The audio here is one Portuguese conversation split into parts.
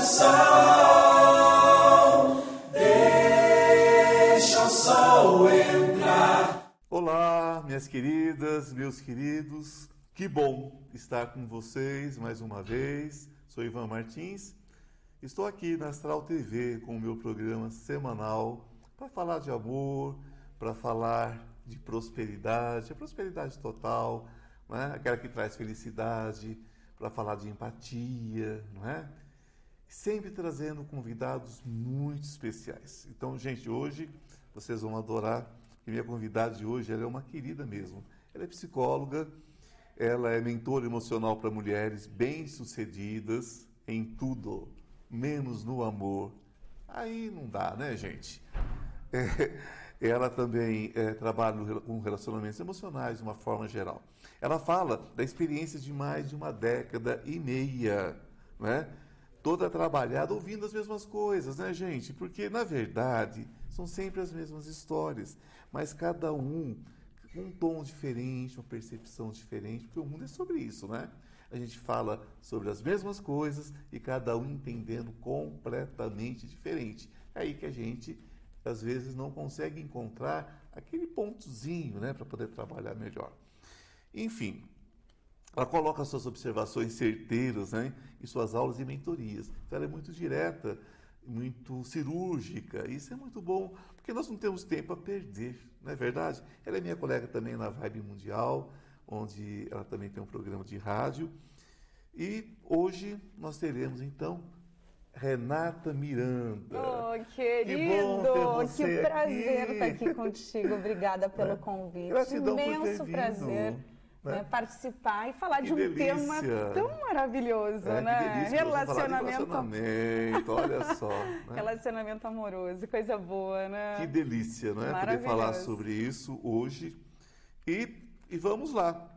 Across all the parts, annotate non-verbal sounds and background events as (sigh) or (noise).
sol, deixa o sol entrar. Olá, minhas queridas, meus queridos. Que bom estar com vocês mais uma vez. Sou Ivan Martins. Estou aqui na Astral TV com o meu programa semanal para falar de amor, para falar de prosperidade, a prosperidade total, não é? aquela que traz felicidade, para falar de empatia, não é? Sempre trazendo convidados muito especiais. Então, gente, hoje vocês vão adorar, porque minha convidada de hoje ela é uma querida mesmo. Ela é psicóloga, ela é mentora emocional para mulheres bem-sucedidas em tudo, menos no amor. Aí não dá, né, gente? É, ela também é, trabalha com relacionamentos emocionais de uma forma geral. Ela fala da experiência de mais de uma década e meia, né? Toda trabalhada ouvindo as mesmas coisas, né, gente? Porque, na verdade, são sempre as mesmas histórias, mas cada um com um tom diferente, uma percepção diferente, porque o mundo é sobre isso, né? A gente fala sobre as mesmas coisas e cada um entendendo completamente diferente. É aí que a gente às vezes não consegue encontrar aquele pontozinho né, para poder trabalhar melhor. Enfim, ela coloca suas observações certeiras né, em suas aulas e mentorias. Então, ela é muito direta, muito cirúrgica. Isso é muito bom, porque nós não temos tempo a perder, não é verdade? Ela é minha colega também na Vibe Mundial, onde ela também tem um programa de rádio. E hoje nós teremos, então, Renata Miranda. Oh, querido! Que, que prazer aqui. estar aqui contigo. Obrigada pelo (laughs) convite. Gratidão Imenso prazer. Vindo. Né? participar e falar que de um delícia. tema tão maravilhoso, é, né? Relacionamento. relacionamento, olha só. (laughs) Né? Relacionamento amoroso, coisa boa, né? Que delícia, não é? Poder falar sobre isso hoje. E, e vamos lá.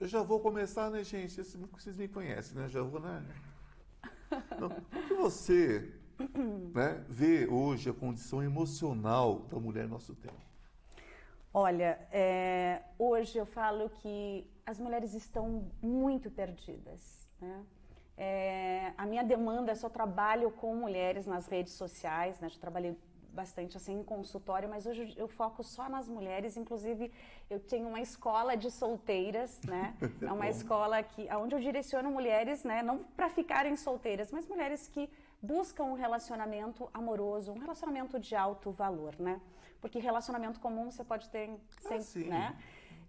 Eu já vou começar, né, gente? Vocês me conhecem, né? Já vou, né? Não, como que você né, vê hoje a condição emocional da mulher no nosso tempo? Olha, é, hoje eu falo que as mulheres estão muito perdidas. Né? É, a minha demanda é só trabalho com mulheres nas redes sociais, né? Já trabalhei bastante assim em consultório, mas hoje eu foco só nas mulheres. Inclusive, eu tenho uma escola de solteiras, né? (laughs) É uma escola que, onde eu direciono mulheres, né? Não para ficarem solteiras, mas mulheres que buscam um relacionamento amoroso, um relacionamento de alto valor, né? Porque relacionamento comum você pode ter Ah, sempre, né?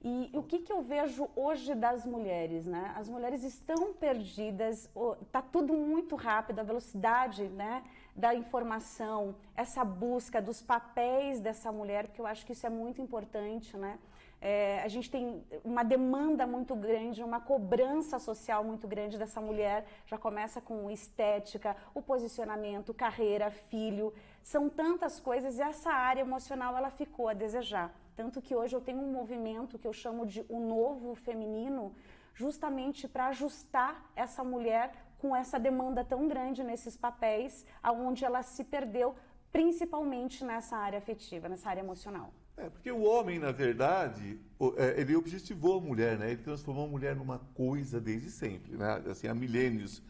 E o que, que eu vejo hoje das mulheres, né? As mulheres estão perdidas, tá tudo muito rápido, a velocidade, né? Da informação, essa busca dos papéis dessa mulher, porque eu acho que isso é muito importante, né? É, a gente tem uma demanda muito grande, uma cobrança social muito grande dessa mulher. Já começa com estética, o posicionamento, carreira, filho. São tantas coisas e essa área emocional ela ficou a desejar. Tanto que hoje eu tenho um movimento que eu chamo de o novo feminino, justamente para ajustar essa mulher com essa demanda tão grande nesses papéis, aonde ela se perdeu, principalmente nessa área afetiva, nessa área emocional. É, porque o homem, na verdade, é, ele objetivou a mulher, né? Ele transformou a mulher numa coisa desde sempre, né? Assim, há milênios.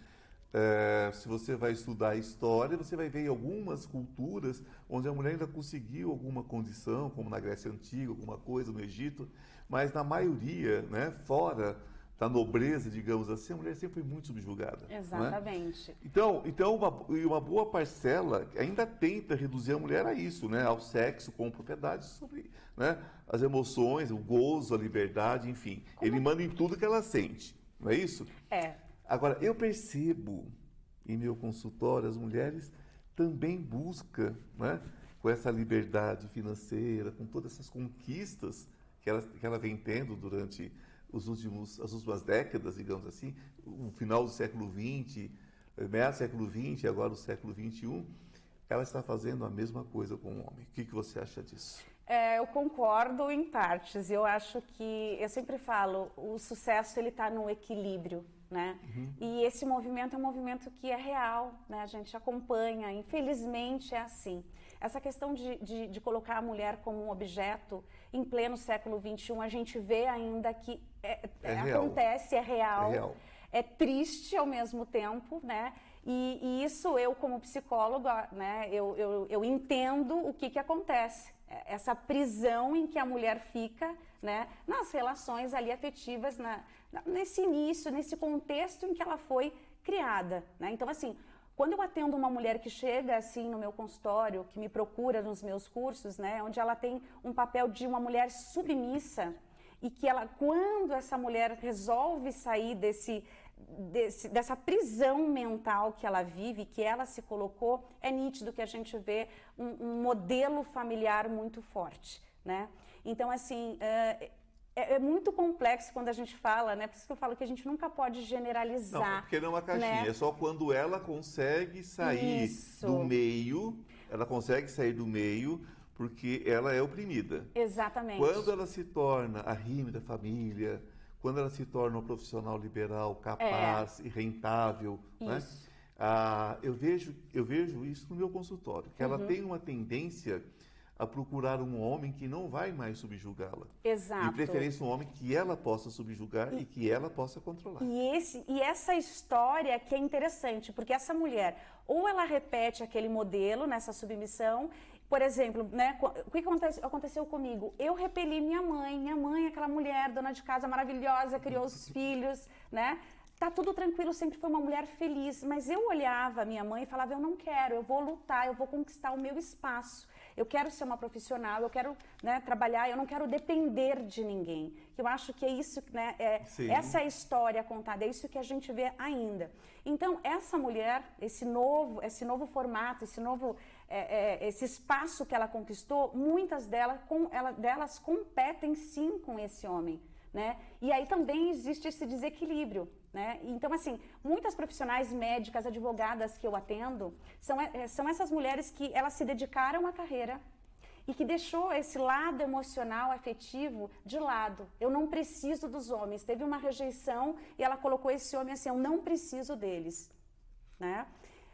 É, se você vai estudar a história, você vai ver algumas culturas onde a mulher ainda conseguiu alguma condição, como na Grécia Antiga, alguma coisa no Egito, mas na maioria, né, fora da nobreza, digamos assim, a mulher sempre foi muito subjugada. Exatamente. Né? Então, então uma, uma boa parcela ainda tenta reduzir a mulher a isso, né? ao sexo com propriedade sobre né? as emoções, o gozo, a liberdade, enfim. Como... Ele manda em tudo que ela sente, não é isso? É. Agora, eu percebo em meu consultório as mulheres também buscam, né? com essa liberdade financeira, com todas essas conquistas que ela, que ela vem tendo durante os últimos, as últimas décadas, digamos assim, o final do século XX, meio do século XX agora o século XXI, ela está fazendo a mesma coisa com o homem. O que, que você acha disso? É, eu concordo em partes. Eu acho que, eu sempre falo, o sucesso ele está no equilíbrio, né? Uhum. E esse movimento é um movimento que é real, né? A gente acompanha, infelizmente é assim. Essa questão de, de, de colocar a mulher como um objeto, em pleno século XXI, a gente vê ainda que é, é acontece, é real. É real. é triste ao mesmo tempo, né? E, e isso eu, como psicóloga, né, eu, eu, eu entendo o que, que acontece. É, essa prisão em que a mulher fica né, nas relações ali afetivas, na, nesse início, nesse contexto em que ela foi criada. Né? Então, assim, quando eu atendo uma mulher que chega assim no meu consultório, que me procura nos meus cursos, né, onde ela tem um papel de uma mulher submissa e que ela, quando essa mulher resolve sair desse, desse, dessa prisão mental que ela vive, que ela se colocou, é nítido que a gente vê um, um modelo familiar muito forte, né? Então, assim, uh, é, é, muito complexo quando a gente fala, né? Por isso que eu falo que a gente nunca pode generalizar. Não, porque não é uma caixinha, né? é só quando ela consegue sair Isso. do meio, ela consegue sair do meio porque ela é oprimida. Exatamente. Quando ela se torna a rime da família, quando ela se torna um profissional liberal, capaz é. e rentável, né? Isso. né? Ah, eu, vejo, eu vejo isso no meu consultório, que uhum. ela tem uma tendência a procurar um homem que não vai mais subjugá-la. Exato. De preferência um homem que ela possa subjugar e, e, que ela possa controlar. E, esse, e essa história que é interessante, porque essa mulher, ou ela repete aquele modelo nessa submissão, por exemplo, né, o que aconteceu, comigo? Eu repeli minha mãe, minha mãe, aquela mulher, dona de casa maravilhosa, criou os filhos, né? Tá tudo tranquilo, sempre foi uma mulher feliz, mas eu olhava minha mãe e falava: eu não quero, eu vou lutar, eu vou conquistar o meu espaço eu quero ser uma profissional, eu quero né, trabalhar, eu não quero depender de ninguém. Eu acho que é isso, né, é, essa é a história contada, é isso que a gente vê ainda. Então, essa mulher, esse novo, esse novo formato, esse novo, é, é, esse espaço que ela conquistou, muitas delas, com, ela, delas competem sim com esse homem. Né? E aí também existe esse desequilíbrio. Né? Então, assim, muitas profissionais médicas, advogadas que eu atendo, são, é, são essas mulheres que elas se dedicaram à carreira e que deixou esse lado emocional, afetivo de lado. Eu não preciso dos homens. Teve uma rejeição e ela colocou esse homem assim, eu não preciso deles. Né?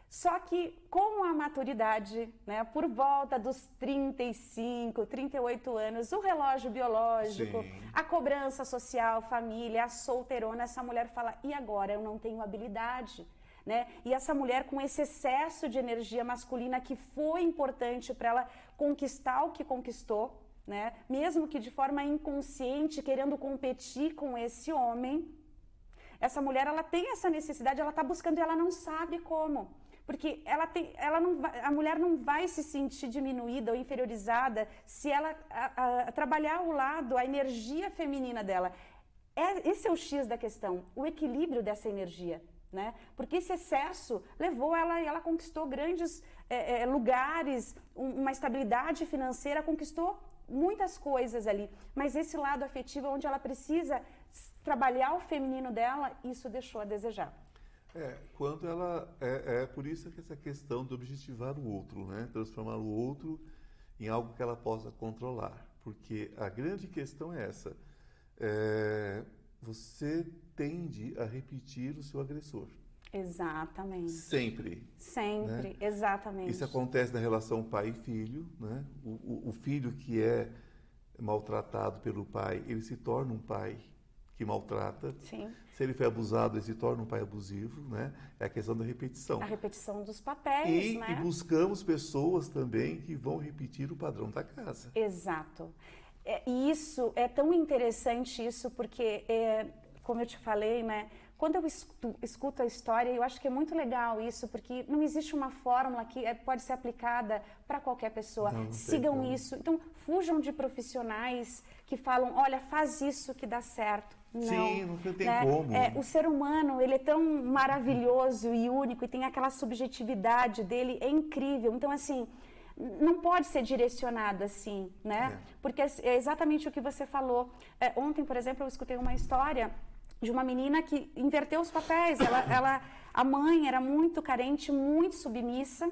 Só que com a maturidade, né, por volta dos 35, 38 anos, o relógio biológico, Sim. a cobrança social, família, a solteirona, essa mulher fala: e agora? Eu não tenho habilidade. Né? E essa mulher com esse excesso de energia masculina que foi importante para ela conquistar o que conquistou, né? mesmo que de forma inconsciente, querendo competir com esse homem, essa mulher ela tem essa necessidade, ela está buscando e ela não sabe como. Porque ela tem, ela não vai, a mulher não vai se sentir diminuída ou inferiorizada se ela a, a, trabalhar o lado, a energia feminina dela. É, esse é o X da questão, o equilíbrio dessa energia. Né? Porque esse excesso levou ela e ela conquistou grandes é, é, lugares, um, uma estabilidade financeira, conquistou muitas coisas ali. Mas esse lado afetivo, onde ela precisa trabalhar o feminino dela, isso deixou a desejar. É, quando ela. É, é por isso que essa questão de objetivar o outro, né? Transformar o outro em algo que ela possa controlar. Porque a grande questão é essa. É, você tende a repetir o seu agressor. Exatamente. Sempre. Sempre, né? exatamente. Isso acontece na relação pai e filho, né? O, o, o, filho que é maltratado pelo pai, ele se torna um pai que maltrata. Sim. Se ele foi abusado, ele se torna um pai abusivo, né? É a questão da repetição. A repetição dos papéis, e, né? E buscamos pessoas também que vão repetir o padrão da casa. Exato. É, e isso é tão interessante isso porque, é, como eu te falei, né? Quando eu escuto, a história, eu acho que é muito legal isso, porque não existe uma fórmula que é, pode ser aplicada para qualquer pessoa. Não, não Sigam isso. Então, fujam de profissionais que falam, olha, faz isso que dá certo. Não, Sim, não tem né? como. É, o ser humano, ele é tão maravilhoso e único e tem aquela subjetividade dele, é incrível. Então, assim, não pode ser direcionado assim, né? É. Porque é exatamente o que você falou. É, ontem, por exemplo, eu escutei uma história de uma menina que inverteu os papéis. Ela, (coughs) ela, a mãe era muito carente, muito submissa,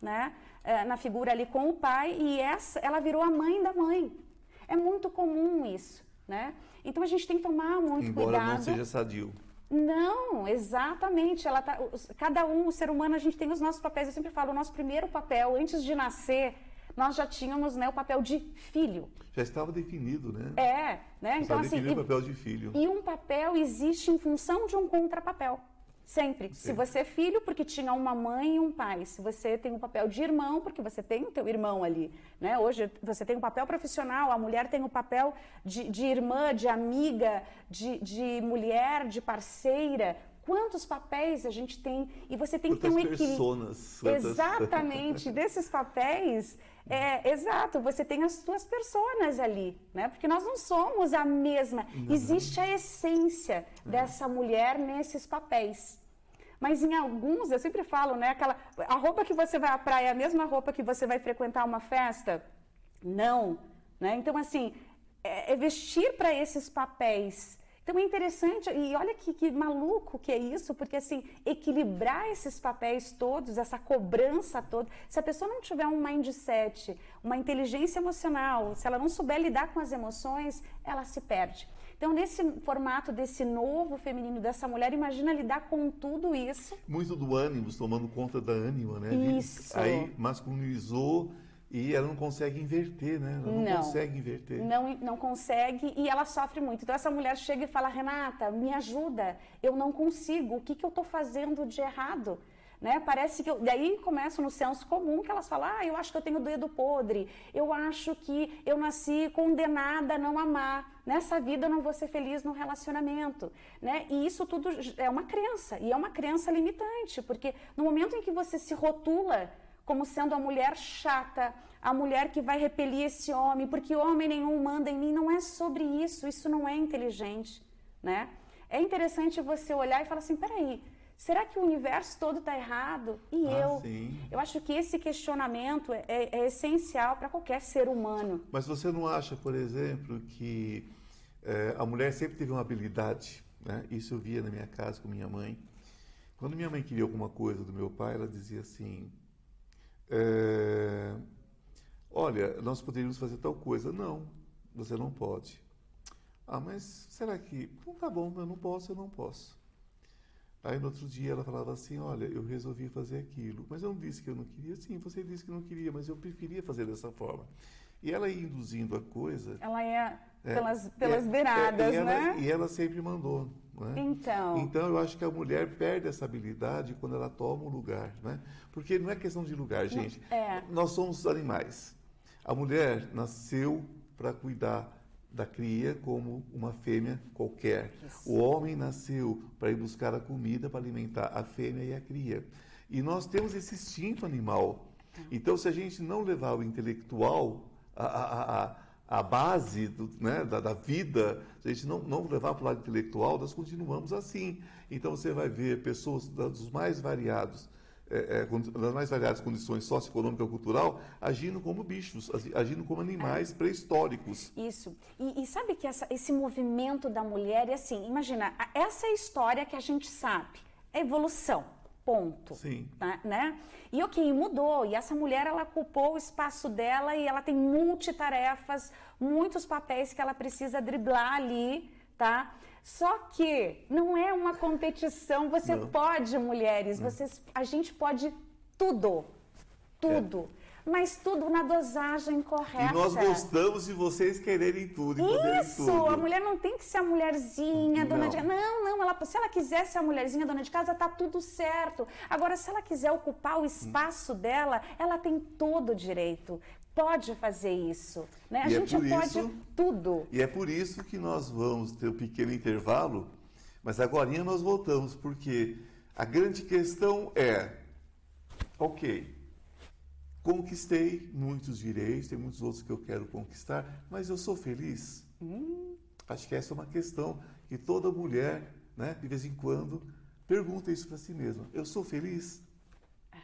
né? É, na figura ali com o pai, e essa, ela virou a mãe da mãe. É muito comum isso, né? Então a gente tem que tomar muito Embora cuidado. Embora não seja sadio. Não, exatamente. Ela tá, cada um, o ser humano, a gente tem os nossos papéis. Eu sempre falo, o nosso primeiro papel, antes de nascer, nós já tínhamos né, o papel de filho. Já estava definido, né? É, né? Já então estava assim, definido e, o papel de filho. e um papel existe em função de um contrapapel. Sempre. Se você é filho, porque tinha uma mãe e um pai. Se você tem um papel de irmão, porque você tem o teu irmão ali. Né? Hoje você tem um papel profissional, a mulher tem o papel de, de irmã, de amiga, de, de mulher, de parceira. Quantos papéis a gente tem? E você tem que ter um Quantas equilíbrio. personas. quantas- Exatamente, (laughs) desses papéis, é, exato, você tem as suas personas ali, né? Porque nós não somos a mesma. Existe a essência dessa mulher nesses papéis. Mas em alguns, eu sempre falo, né? Aquela, a roupa que você vai à praia é a mesma roupa que você vai frequentar uma festa? Não, né? Então, assim, é, é vestir para esses papéis. Então é interessante, e olha que, que maluco que é isso, porque assim, equilibrar esses papéis todos, essa cobrança toda, se a pessoa não tiver um mindset, uma inteligência emocional, se ela não souber lidar com as emoções, ela se perde. Então, nesse formato desse novo feminino, dessa mulher, imagina lidar com tudo isso. Muito do ânimo, tomando conta da ânima, né? Isso. Aí masculinizou e ela não consegue inverter, né? Ela não, Não. consegue inverter. não, não consegue e ela sofre muito. Então essa mulher chega e fala, Renata, me ajuda, eu não consigo, o que, que eu estou fazendo de errado? Né? Parece que eu... daí começa no senso comum que elas falam, ah, eu acho que eu tenho dedo podre, eu acho que eu nasci condenada a não amar, nessa vida eu não vou ser feliz no relacionamento, né? E isso tudo é uma crença e é uma crença limitante, porque no momento em que você se rotula como sendo a mulher chata, a mulher que vai repelir esse homem, porque homem nenhum manda em mim. Não é sobre isso, isso não é inteligente, né? É interessante você olhar e falar assim, peraí, será que o universo todo está errado? E Ah, eu? sim. Eu acho que esse questionamento é, é- é essencial para qualquer ser humano. Mas você não acha, por exemplo, que eh, a mulher sempre teve uma habilidade, né? Isso eu via na minha casa com minha mãe. Quando minha mãe queria alguma coisa do meu pai, ela dizia assim: eh, Olha, nós poderíamos fazer tal coisa. Não, você não pode. Ah, mas será que. Então tá bom, eu não posso, eu não posso. Aí no outro dia ela falava assim: Olha, eu resolvi fazer aquilo, mas eu não disse que eu não queria. Sim, você disse que não queria, mas eu preferia fazer dessa forma. E ela ia induzindo a coisa. Ela é, é, pelas, e pelas é- beiradas, e ela, né? E ela sempre mandou. Né? Então, Então eu acho que a mulher perde essa habilidade quando ela toma um lugar, né? Porque não é questão de lugar, gente. é. Nós somos animais. A mulher nasceu para cuidar da cria como uma fêmea qualquer. O homem nasceu para ir buscar a comida para alimentar a fêmea e a cria. E nós temos esse instinto animal. Então, se a gente não levar o intelectual, a, a, a, a base do, né, da, da vida, se a gente não, não levar para o lado intelectual, nós continuamos assim. Então, você vai ver pessoas dos mais variados, é, é, das mais variadas condições socioeconômica e cultural, agindo como bichos, agi- agindo como animais pré-históricos. Isso. E, e sabe que essa- esse movimento da mulher é assim, imagina, a- essa é a história que a gente sabe, é evolução, ponto. Sim. Tá, né? E ok, mudou. E essa mulher, ela ocupou o espaço dela e ela tem multitarefas, muitos papéis que ela precisa driblar ali, tá? Só que não é uma competição. Você Não. pode, mulheres, vocês, a gente pode tudo, tudo. Mas tudo na dosagem correta. E nós gostamos de vocês quererem tudo Isso, tudo. a mulher não tem que ser a mulherzinha, dona Não. de casa. Não, não, ela, se ela quiser ser a mulherzinha, dona de casa, tá tudo certo. Agora, se ela quiser ocupar o espaço dela, ela tem todo o direito. Pode fazer isso. Né? A E é gente por pode isso- tudo. E é por isso que nós vamos ter um pequeno intervalo, mas agora nós voltamos, porque a grande questão é, ok, conquistei muitos direitos, tem muitos outros que eu quero conquistar, mas eu sou feliz? Acho que essa é uma questão que toda mulher, né, de vez em quando, pergunta isso para si mesma. Eu sou feliz?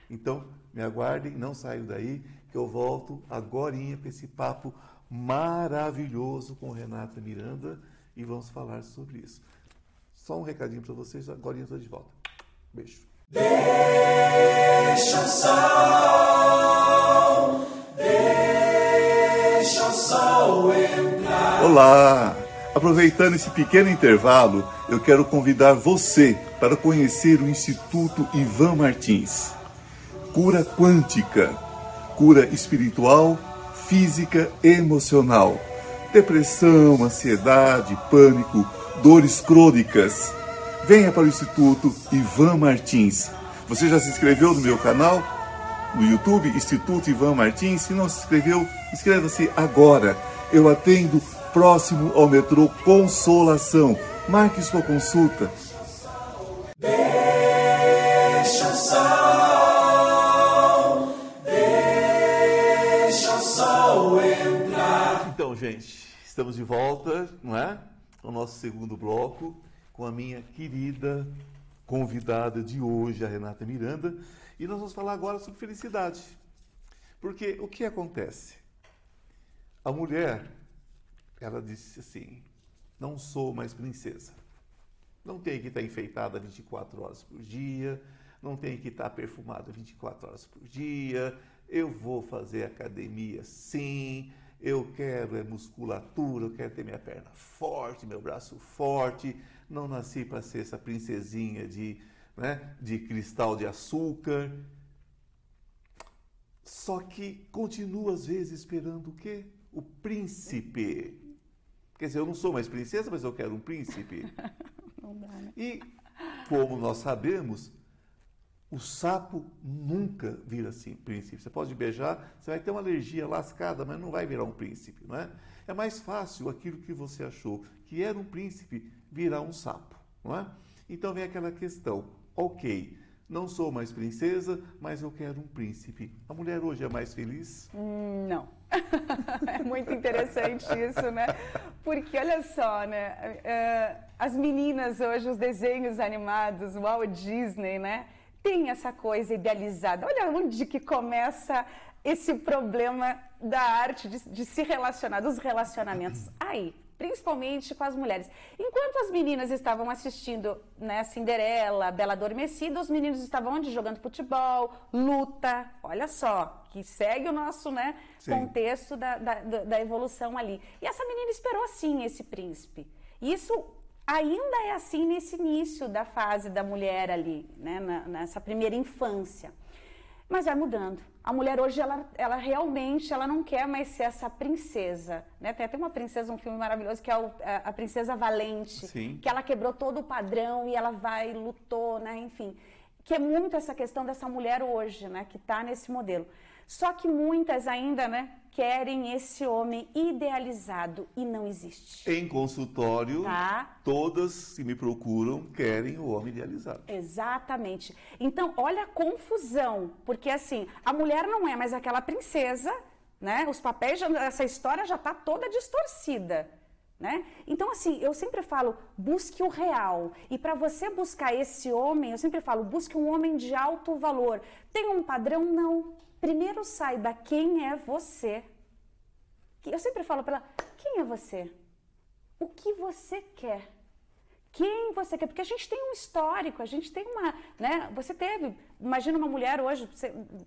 Então, me aguardem, não saiam daí, que eu volto agora para esse papo maravilhoso com Renata Miranda e vamos falar sobre isso. Só um recadinho para vocês, agora eu estou de volta. Beijo. Deixa o sol, deixa o sol entrar. Olá! Aproveitando esse pequeno intervalo, eu quero convidar você para conhecer o Instituto Ivan Martins. Cura Quântica. cura espiritual, física e emocional. Depressão, ansiedade, pânico, dores crônicas. Venha para o Instituto Ivan Martins. Você já se inscreveu no meu canal? No YouTube, Instituto Ivan Martins. Se não se inscreveu, inscreva-se agora. Eu atendo próximo ao metrô Consolação. Marque sua consulta. Deixa o sol, deixa o sol entrar. Então, gente, estamos de volta, não é? O nosso segundo bloco com a minha querida convidada de hoje, a Renata Miranda, e nós vamos falar agora sobre felicidade. Porque o que acontece? A mulher, ela disse assim: não sou mais princesa. Não tenho que estar enfeitada 24 horas por dia, não tenho que estar perfumada 24 horas por dia, eu vou fazer academia sim, eu quero é musculatura, eu quero ter minha perna forte, meu braço forte, não nasci para ser essa princesinha de, né, de cristal de açúcar. Só que continua às vezes esperando o quê? O príncipe. Quer dizer, eu não sou mais princesa, mas eu quero um príncipe. (laughs) Não dá, né? E, como nós sabemos, o sapo nunca vira assim, príncipe. Você pode beijar, você vai ter uma alergia lascada, mas não vai virar um príncipe, não é? É mais fácil aquilo que você achou que era um príncipe virar um sapo, não é? Então vem aquela questão, ok, não sou mais princesa, mas eu quero um príncipe. A mulher hoje é mais feliz? Hum, Não. (laughs) é muito interessante isso, né? Porque olha só, né? eh, As meninas hoje, os desenhos animados, o Walt Disney, né? Tem essa coisa idealizada. Olha onde que começa esse problema da arte de, de se relacionar, dos relacionamentos. Aí, principalmente com as mulheres. Enquanto as meninas estavam assistindo né, Cinderela, Bela Adormecida, os meninos estavam onde? Jogando futebol, luta. Olha só, que segue o nosso né, Sim. contexto da, da, da- evolução ali. E essa menina esperou assim esse príncipe. Isso ainda é assim nesse início da fase da mulher ali, né, na- nessa primeira infância. Mas vai mudando. A mulher hoje, ela, ela realmente, ela não quer mais ser essa princesa, né? Tem até uma princesa, um filme maravilhoso, que é o- a, a Princesa Valente, Sim. que ela quebrou todo o padrão e ela vai, lutou, né? Enfim, que é muito essa questão dessa mulher hoje, né? Que está nesse modelo. Só que muitas ainda, né? Querem esse homem idealizado e não existe. Em consultório, Tá. todas que me procuram querem o homem idealizado. Exatamente. Então, olha a confusão, porque assim, a mulher não é mais aquela princesa, né? Os papéis, já- essa história já está toda distorcida, né? Então, assim, eu sempre falo, busque o real. E para você buscar esse homem, eu sempre falo, busque um homem de alto valor. Tem um padrão? Não. Primeiro saiba quem é você. Eu sempre falo para ela, quem é você? O que você quer? quem você quer, porque a gente tem um histórico, a gente tem uma, né, você teve, imagina uma mulher hoje,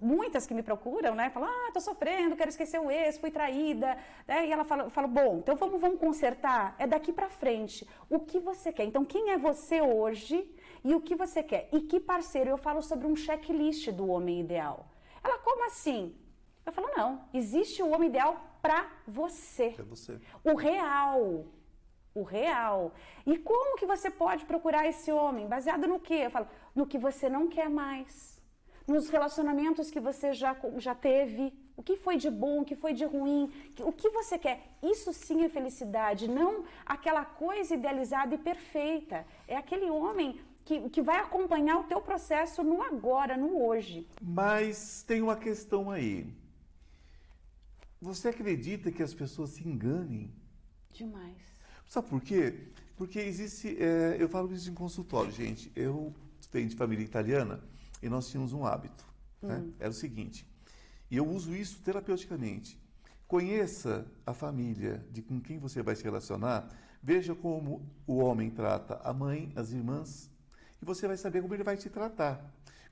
muitas que me procuram, né, falam, ah, tô sofrendo, quero esquecer o ex, fui traída, né, e ela fala, eu falo, bom, então vamos, vamos consertar, é daqui pra frente, o que você quer, então quem é você hoje e o que você quer, e que parceiro, eu falo sobre um checklist do homem ideal, ela, como assim? Eu falo, não, existe o homem ideal pra você, É você. o real. O real. E como que você pode procurar esse homem? Baseado no quê? Eu falo, no que você não quer mais. Nos relacionamentos que você já, já teve. O que foi de bom, o que foi de ruim. O que você quer. Isso sim é felicidade. Não aquela coisa idealizada e perfeita. É aquele homem que, que vai acompanhar o teu processo no agora, no hoje. Mas tem uma questão aí. Você acredita que as pessoas se enganem? Demais. Sabe por quê? Porque existe. é, eu falo isso em consultório, gente. Eu venho de família italiana e nós tínhamos um hábito. né? Era o seguinte. E eu uso isso terapeuticamente. Conheça a família de com quem você vai se relacionar. Veja como o homem trata a mãe, as irmãs, e você vai saber como ele vai te tratar.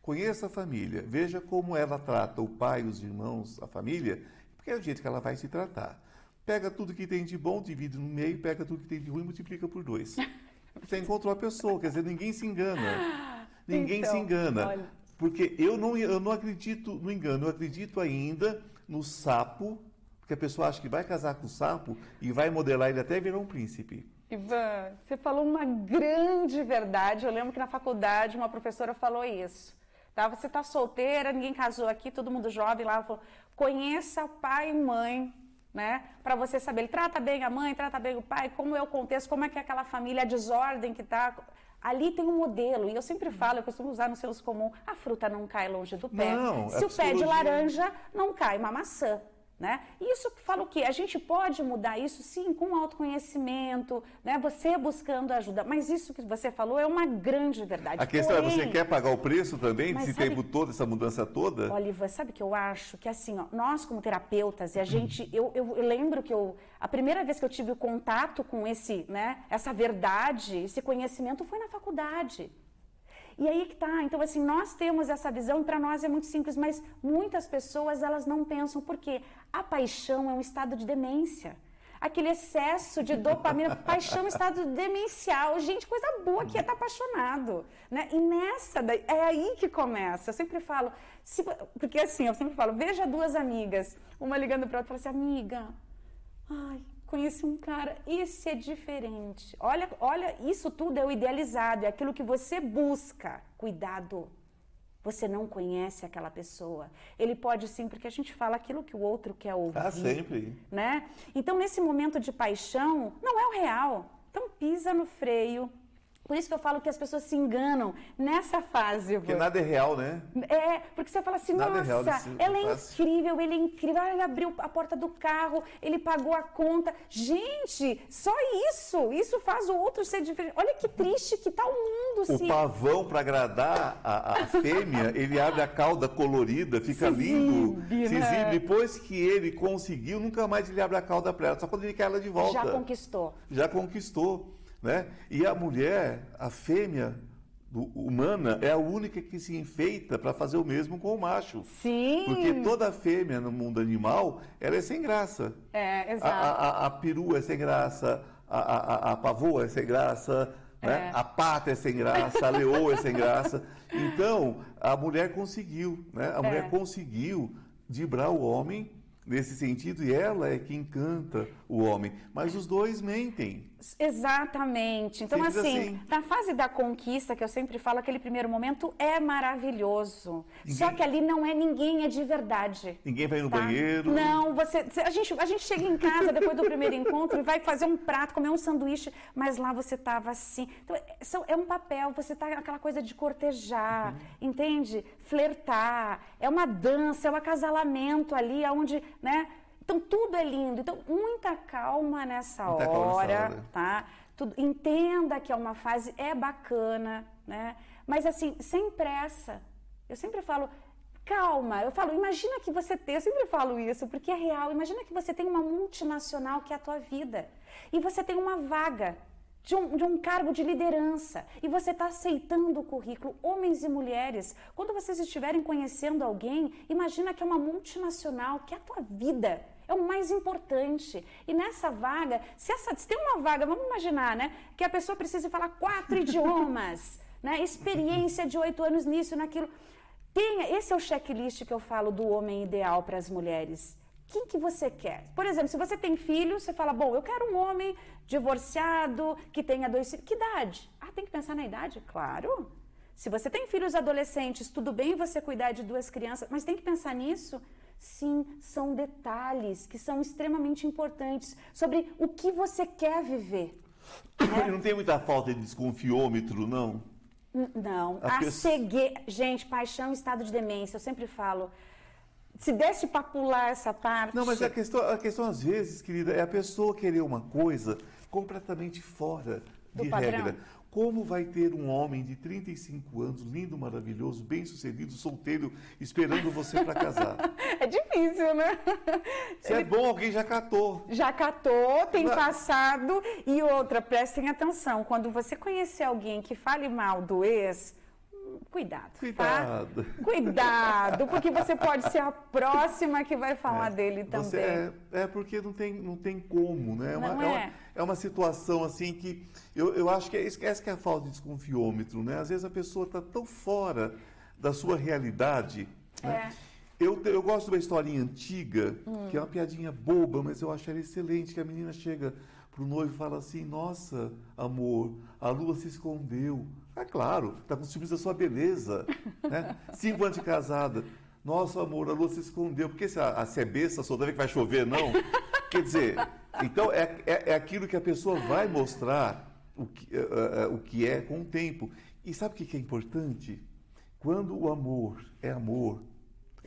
Conheça a família, veja como ela trata o pai, os irmãos, a família, porque é o jeito que ela vai se tratar. Pega tudo que tem de bom, divide no meio, pega tudo que tem de ruim e multiplica por dois. (laughs) Você encontrou a pessoa, quer dizer, ninguém se engana. Ninguém Então, se engana. olha. Porque eu não, eu não acredito no engano, eu acredito ainda no sapo, porque a pessoa acha que vai casar com o sapo e vai modelar ele até virar um príncipe. Ivan, você falou uma grande verdade. Eu lembro que na faculdade uma professora falou isso. Tá? Você está solteira, ninguém casou aqui, todo mundo jovem lá. Falou, conheça pai e mãe, né? Para você saber, ele trata bem a mãe, trata bem o pai, como é o contexto, como é que é aquela família, a desordem que está. Ali tem um modelo, e eu sempre falo, eu costumo usar no senso comum, a fruta não cai longe do pé. Não, Se é o pé de laranja não cai uma maçã. Né? Isso fala o quê? A gente pode mudar isso sim com autoconhecimento, né? você buscando ajuda. Mas isso que você falou é uma grande verdade. A questão é, você Porém, quer pagar o preço também desse sabe- tempo todo, essa mudança toda? Oliva, sabe o que eu acho? Que assim, ó, nós como terapeutas, e a gente, eu, eu, eu lembro que eu, a primeira vez que eu tive o contato com esse, né, essa verdade, esse conhecimento foi na faculdade. E aí que tá, então assim, nós temos essa visão e para nós é muito simples, mas muitas pessoas elas não pensam porque a paixão é um estado de demência. Aquele excesso de dopamina, (laughs) paixão é um estado demencial. Gente, coisa boa que é estar apaixonado, né? E nessa, daí, é aí que começa. Eu sempre falo, se- porque assim, eu sempre falo, veja duas amigas, uma ligando para outra e fala assim, amiga, Ai, conheci um cara, esse é diferente. Olha, olha, isso tudo é o idealizado, é aquilo que você busca. Cuidado. Você não conhece aquela pessoa. Ele pode sim, porque a gente fala aquilo que o outro quer ouvir. Ah, sempre. Né? Então, nesse momento de paixão, não é o real. Então, pisa no freio. Por isso que eu falo que as pessoas se enganam nessa fase. Porque nada é real, né? É, porque você fala assim, Nada é nossa, nesse- ela é incrível, ele é incrível, ah, ele abriu a porta do carro, ele pagou a conta. Gente, só isso, isso faz o outro ser diferente. Olha que triste que tá o mundo, O se... pavão, para agradar a, a fêmea, (laughs) ele abre a cauda colorida, fica Se lindo, exibe, se né? exibe. Depois que ele conseguiu, nunca mais ele abre a cauda para ela, só quando ele quer ela de volta. já conquistou. Já conquistou, né? E a mulher, a fêmea humana, é a única que se enfeita para fazer o mesmo com o macho. Sim. Porque toda fêmea no mundo animal, ela é sem graça. É, A, exato. a, a, a perua é sem graça, a, a, a- a pavoa é sem graça, né? É. a pata é sem graça, a leoa é sem graça. Então, a mulher conseguiu, né? A mulher É. conseguiu dibrar o homem nesse sentido e ela é que encanta o homem. Mas os dois mentem. Exatamente. Então, assim, assim. na fase da conquista, que eu sempre falo, aquele primeiro momento é maravilhoso. Só Ninguém- que ali não é ninguém, é de verdade. Ninguém vai no tá? banheiro. Não, você, a, gente, a gente chega em casa depois do primeiro encontro e vai fazer um prato, comer um sanduíche, mas lá você estava assim. Então, é, é um papel, você tá aquela coisa de cortejar, Uhum. entende? Flertar, é uma dança, é um acasalamento ali, onde, né? Então, tudo é lindo. Então, muita calma nessa Muita calma nessa hora, hora. tá? Tudo, entenda que é uma fase, é bacana, né? Mas assim, sem pressa. Eu sempre falo, calma. Eu falo, imagina que você tem, eu sempre falo isso, porque é real. Imagina que você tem uma multinacional que é a tua vida. E você tem uma vaga de um, de um cargo de liderança. E você está aceitando o currículo, homens e mulheres. Quando vocês estiverem conhecendo alguém, imagina que é uma multinacional, que é a tua vida. É o mais importante. E nessa vaga, se, essa, se tem uma vaga, vamos imaginar, né? Que a pessoa precisa falar quatro idiomas, (laughs) né? Experiência de oito anos nisso, naquilo. Tenha, esse é o checklist que eu falo do homem ideal para as mulheres. Quem que você quer? Por exemplo, se você tem filho, você fala, bom, eu quero um homem divorciado, que tenha dois filhos. Que idade? Ah, tem que pensar na idade? Claro. Se você tem filhos adolescentes, tudo bem você cuidar de duas crianças, mas tem que pensar nisso? Sim, são detalhes que são extremamente importantes sobre o que você quer viver. E (coughs) não tem muita falta de desconfiômetro, não? N- Não, A a pessoa- cegueira. Gente, paixão, estado de demência, eu sempre falo. Se desse para pular essa parte. Não, mas a questão, a questão às vezes, querida, é a pessoa querer uma coisa completamente fora de regra. Como vai ter um homem de 35 anos, lindo, maravilhoso, bem-sucedido, solteiro, esperando você para casar? (laughs) É difícil, né? Se é bom, alguém já catou. Já catou, tem Mas- passado. E outra, prestem atenção: quando você conhecer alguém que fale mal do ex, cuidado. tá? Cuidado. (laughs) Cuidado, porque você pode ser a próxima que vai falar dele também. É, é porque não tem, não tem como, né? É uma, é uma- é. é uma situação assim que eu, eu acho que é, essa que é a falta de desconfiômetro, né? Às vezes a pessoa está tão fora da sua realidade. Né? É. Eu, eu gosto de uma historinha antiga, que é uma piadinha boba, mas eu acho ela excelente, que a menina chega pro noivo e fala assim, nossa, amor, a lua se escondeu. É claro, está com ciúmes da sua beleza. (laughs) Né? Cinco anos de casada. Nossa, amor, a lua se escondeu. Porque se a, a se é besta, só deve que vai chover, não? (laughs) Quer dizer, então é, é, é aquilo que a pessoa vai mostrar o que, é, é, o que é com o tempo. E sabe o que é importante? Quando o amor é amor,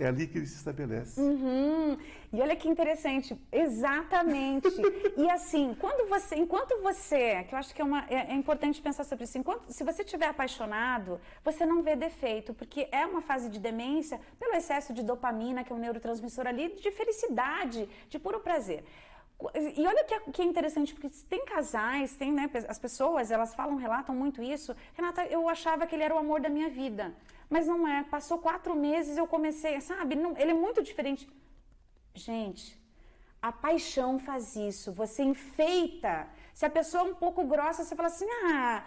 é ali que ele se estabelece. Uhum. E olha que interessante, exatamente. e assim, quando você, enquanto você, que eu acho que é, uma, é, é importante pensar sobre isso, enquanto, se você estiver apaixonado, você não vê defeito, porque é uma fase de demência pelo excesso de dopamina, que é um neurotransmissor ali, de felicidade, de puro prazer. E olha que é, que é interessante, porque tem casais, tem, né, as pessoas, elas falam, relatam muito isso. Renata, eu achava que ele era o amor da minha vida. Mas não é. Passou quatro meses eu comecei, sabe? Não, ele é muito diferente. Gente, a paixão faz isso. Você enfeita. Se a pessoa é um pouco grossa, você fala assim: ah,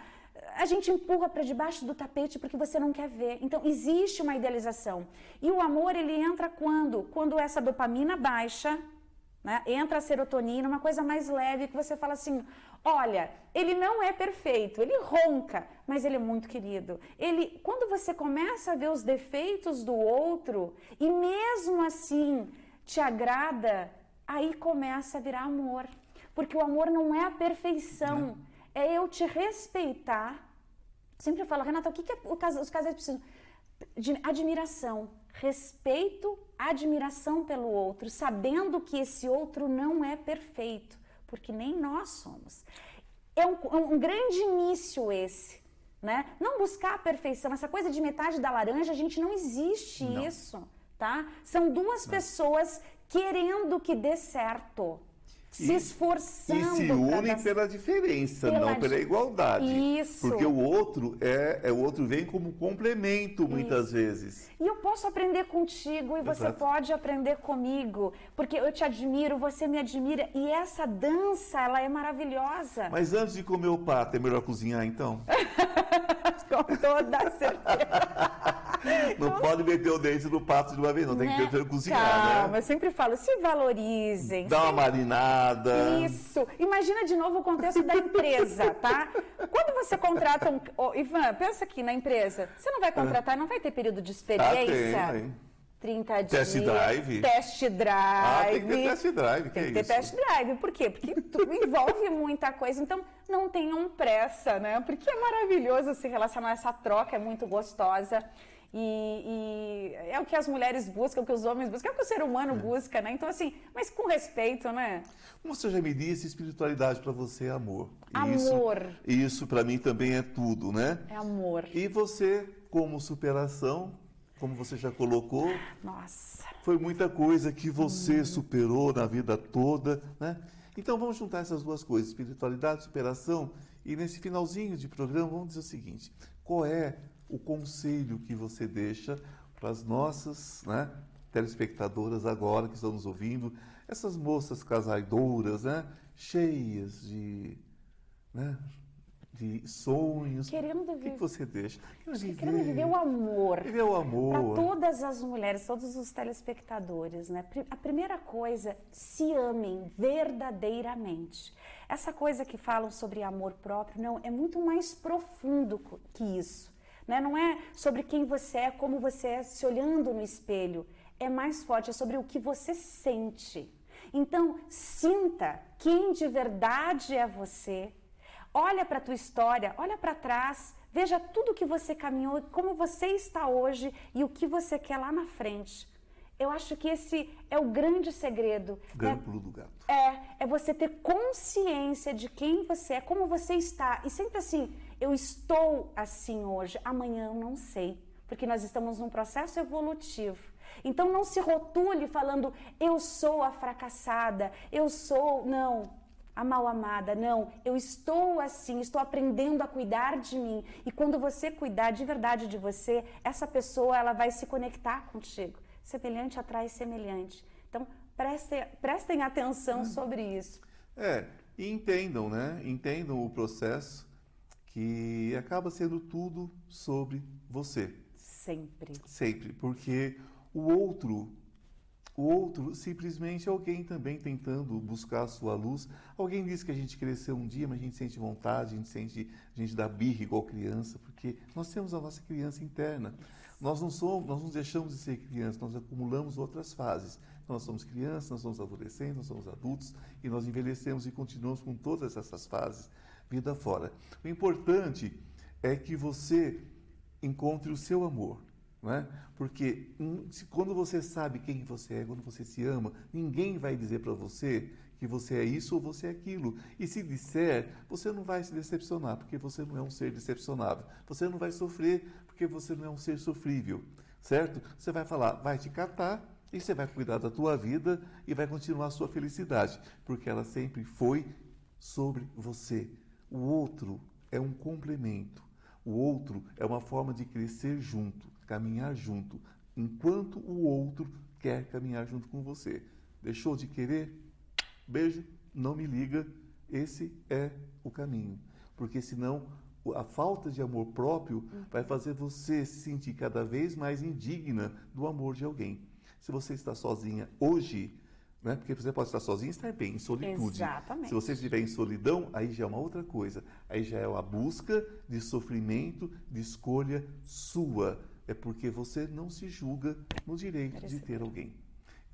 a gente empurra para debaixo do tapete porque você não quer ver. Então, existe uma idealização. E o amor, ele entra quando? Quando essa dopamina baixa, né? entra a serotonina, uma coisa mais leve, que você fala assim: Olha, ele não é perfeito, ele ronca, mas ele é muito querido. Ele, quando você começa a ver os defeitos do outro e mesmo assim te agrada, aí começa a virar amor. Porque o amor não é a perfeição, é eu te respeitar. Sempre falo, Renata, o que, que é, os casais precisam? De admiração, respeito, admiração pelo outro, sabendo que esse outro não é perfeito porque nem nós somos. É um, é um grande início esse. Né? Não buscar a perfeição, essa coisa de metade da laranja, a gente não existe não. isso, tá? São duas não. pessoas querendo que dê certo se esforçando. E se unem pela diferença, pela não pela igualdade. Isso. Porque o outro é, é o outro vem como complemento muitas Isso. vezes. E eu posso aprender contigo e você Exato. pode aprender comigo, porque eu te admiro, você me admira e essa dança, ela é maravilhosa. Mas antes de comer o pato, é melhor cozinhar então? (laughs) Com toda certeza. (laughs) (laughs) Não pode meter o dente no pato de uma vez, não. Tem né? que cozinhar, Calma, né? eu sempre falo, se valorizem. Dá sempre... uma marinada. Isso. Imagina de novo o contexto da empresa, tá? Quando você contrata um... Oh, Ivan, pensa aqui na empresa. Você não vai contratar, não vai ter período de experiência? Ah, tem, 30 dias. Test drive? Test drive. Ah, tem que ter test drive. Que tem que ter é test drive. Por quê? Porque envolve muita coisa. Então, não tenham pressa, né? Porque é maravilhoso se relacionar. Essa troca é muito gostosa. E, e, é o que as mulheres buscam, o que os homens buscam, é o que o ser humano é. busca, né? Então, assim, mas com respeito, né? Como você já me disse, espiritualidade para você é amor. Amor. Isso, isso para mim também é tudo, né? É amor. E você, como superação, como você já colocou. Nossa. Foi muita coisa que você hum. superou na vida toda, né? Então vamos juntar essas duas coisas, espiritualidade, superação. E nesse finalzinho de programa, vamos dizer o seguinte: qual é o conselho que você deixa para as nossas né, telespectadoras agora que estão nos ouvindo, essas moças casaidoras, né, cheias de, né, de sonhos. Querendo viver. O que, você deixa? Querendo viver. Querendo viver o amor. Viver o amor. Para todas as mulheres, todos os telespectadores, né? A primeira coisa, se amem verdadeiramente. Essa coisa que falam sobre amor próprio, não, é muito mais profundo que isso. Né? Não é sobre quem você é, como você é, se olhando no espelho. É mais forte, é sobre o que você sente. Então, sinta quem de verdade é você. Olha para a tua história, olha para trás, veja tudo que você caminhou, como você está hoje e o que você quer lá na frente. Eu acho que esse é o grande segredo. Grande né? pulo do gato. É, é você ter consciência de quem você é, como você está. E sempre assim, eu estou assim hoje, amanhã eu não sei, porque nós estamos num processo evolutivo. Então não se rotule falando eu sou a fracassada, eu sou, não, a mal amada, não, eu estou assim, estou aprendendo a cuidar de mim. E quando você cuidar de verdade de você, essa pessoa ela vai se conectar contigo. Semelhante atrai semelhante. Então prestem, prestem atenção hum. sobre isso. É, e entendam, né? Entendam o processo que acaba sendo tudo sobre você. Sempre. Sempre, porque o outro, o outro simplesmente é alguém também tentando buscar a sua luz. Alguém diz que a gente cresceu um dia, mas a gente sente vontade, a gente sente, a gente dá birra igual criança, porque nós temos a nossa criança interna. Nós não somos, nós não deixamos de ser crianças, nós acumulamos outras fases. Nós somos crianças, nós somos adolescentes, nós somos adultos e nós envelhecemos e continuamos com todas essas fases vida fora. O importante é que você encontre o seu amor. Né? Porque quando você sabe quem você é, quando você se ama, ninguém vai dizer para você que você é isso ou você é aquilo. E se disser, você não vai se decepcionar, porque você não é um ser decepcionável. Você não vai sofrer, porque você não é um ser sofrível. Certo? Você vai falar, vai te catar e você vai cuidar da tua vida e vai continuar a sua felicidade, porque ela sempre foi sobre você. O outro é um complemento. O outro é uma forma de crescer junto, caminhar junto, enquanto o outro quer caminhar junto com você. Deixou de querer? Beijo, não me liga. Esse é o caminho. Porque senão a falta de amor próprio vai fazer você se sentir cada vez mais indigna do amor de alguém. Se você está sozinha hoje, né? Porque você pode estar sozinho e estar bem, em solitude. Exatamente. Se você estiver em solidão, aí já é uma outra coisa. Aí já é a busca de sofrimento, de escolha sua. É porque você não se julga no direito de ter alguém.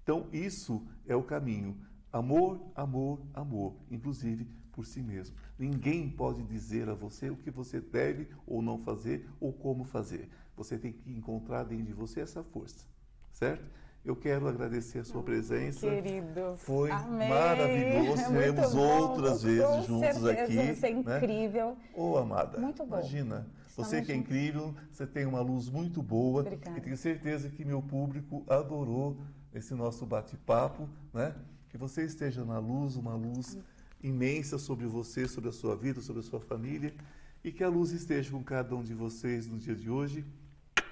Então, isso é o caminho. Amor, amor, amor. Inclusive por si mesmo. Ninguém pode dizer a você o que você deve ou não fazer ou como fazer. Você tem que encontrar dentro de você essa força. Certo? Eu quero agradecer a sua presença. Querido. Foi Amei. maravilhoso. Bom, outras vezes com juntos certeza, aqui. Isso é né? incrível. Ô, amada, Muito bom. imagina, você Estamos que é incrível, você tem uma luz muito boa. Obrigada. E tenho certeza que meu público adorou esse nosso bate-papo, né? Que você esteja na luz, uma luz imensa sobre você, sobre a sua vida, sobre a sua família. E que a luz esteja com cada um de vocês no dia de hoje.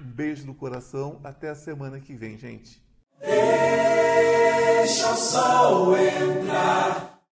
Um beijo no coração. Até a semana que vem, gente. Deixa o sol entrar.